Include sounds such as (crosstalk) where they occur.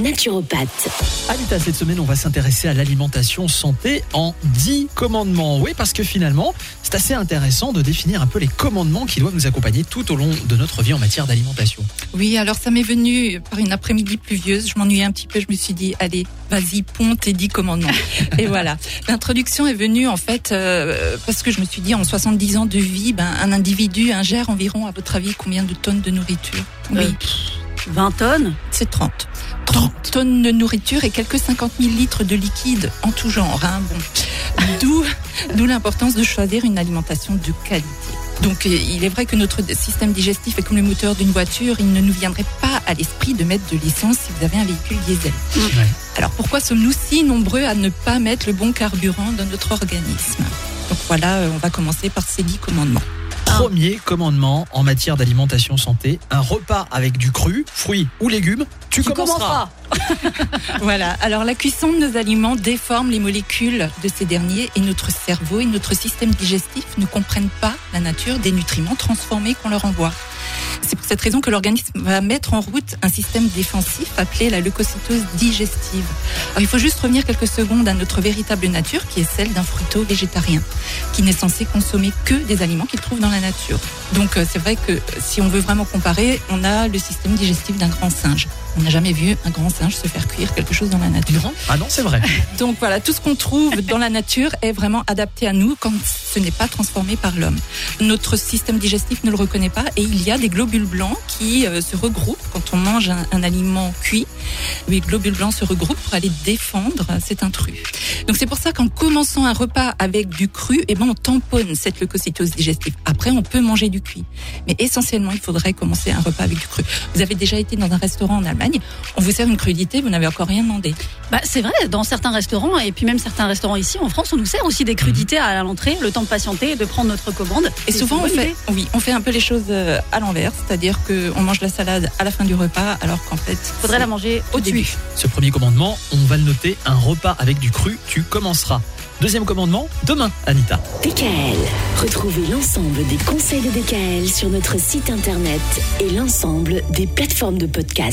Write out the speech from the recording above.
naturopathe. Anita, cette semaine, on va s'intéresser à l'alimentation santé en 10 commandements. Oui, parce que finalement, c'est assez intéressant de définir un peu les commandements qui doivent nous accompagner tout au long de notre vie en matière d'alimentation. Oui, alors ça m'est venu par une après-midi pluvieuse. Je m'ennuyais un petit peu. Je me suis dit, allez, vas-y, ponte tes 10 commandements. (laughs) Et voilà. L'introduction est venue en fait euh, parce que je me suis dit, en 70 ans de vie, ben, un individu ingère environ, à votre avis, combien de tonnes de nourriture? Oui. Euh, 20 tonnes C'est 30. 30 tonnes de nourriture et quelques 50 000 litres de liquide en tout genre. Hein, bon. D'où, d'où l'importance de choisir une alimentation de qualité. Donc, euh, il est vrai que notre système digestif est comme le moteur d'une voiture. Il ne nous viendrait pas à l'esprit de mettre de l'essence si vous avez un véhicule diesel. Alors, pourquoi sommes-nous si nombreux à ne pas mettre le bon carburant dans notre organisme? Donc voilà, euh, on va commencer par ces 10 commandements. Premier commandement en matière d'alimentation santé, un repas avec du cru, fruits ou légumes, tu, Tu commenceras. commenceras. (laughs) Voilà. Alors la cuisson de nos aliments déforme les molécules de ces derniers et notre cerveau et notre système digestif ne comprennent pas la nature des nutriments transformés qu'on leur envoie. C'est pour cette raison que l'organisme va mettre en route un système défensif appelé la leucocytose digestive. Alors il faut juste revenir quelques secondes à notre véritable nature qui est celle d'un fruito-végétarien qui n'est censé consommer que des aliments qu'il trouve dans la nature. Donc euh, c'est vrai que si on veut vraiment comparer, on a le système digestif d'un grand singe. On n'a jamais vu un grand singe se faire cuire quelque chose dans la nature. Non Ah non, c'est vrai. (laughs) Donc voilà, tout ce qu'on trouve dans la nature est vraiment adapté à nous quand ce n'est pas transformé par l'homme. Notre système digestif ne le reconnaît pas et il y a des globules blancs qui euh, se regroupent quand on mange un, aliment cuit. Les globules blancs se regroupent pour aller défendre cet intrus. Donc c'est pour ça qu'en commençant un repas avec du cru, eh ben on tamponne cette leucocytose digestive. Après, on peut manger du cuit, mais essentiellement, il faudrait commencer un repas avec du cru. Vous avez déjà été dans un restaurant en Allemagne, on vous sert une crudité, vous n'avez encore rien demandé. Bah, c'est vrai, dans certains restaurants, et puis même certains restaurants ici en France, on nous sert aussi des crudités à l'entrée, le temps de patienter et de prendre notre commande. Et souvent, on fait, idée. oui, on fait un peu les choses euh, à l'envers, c'est-à-dire qu'on mange la salade à la fin du repas, alors qu'en fait, Faudrait c'est la manger au au début. début. Ce premier commandement, on va le noter, un repas avec du cru, tu commenceras. Deuxième commandement, demain, Anita. DKL. Retrouvez l'ensemble des conseils de DKL sur notre site internet et l'ensemble des plateformes de podcast.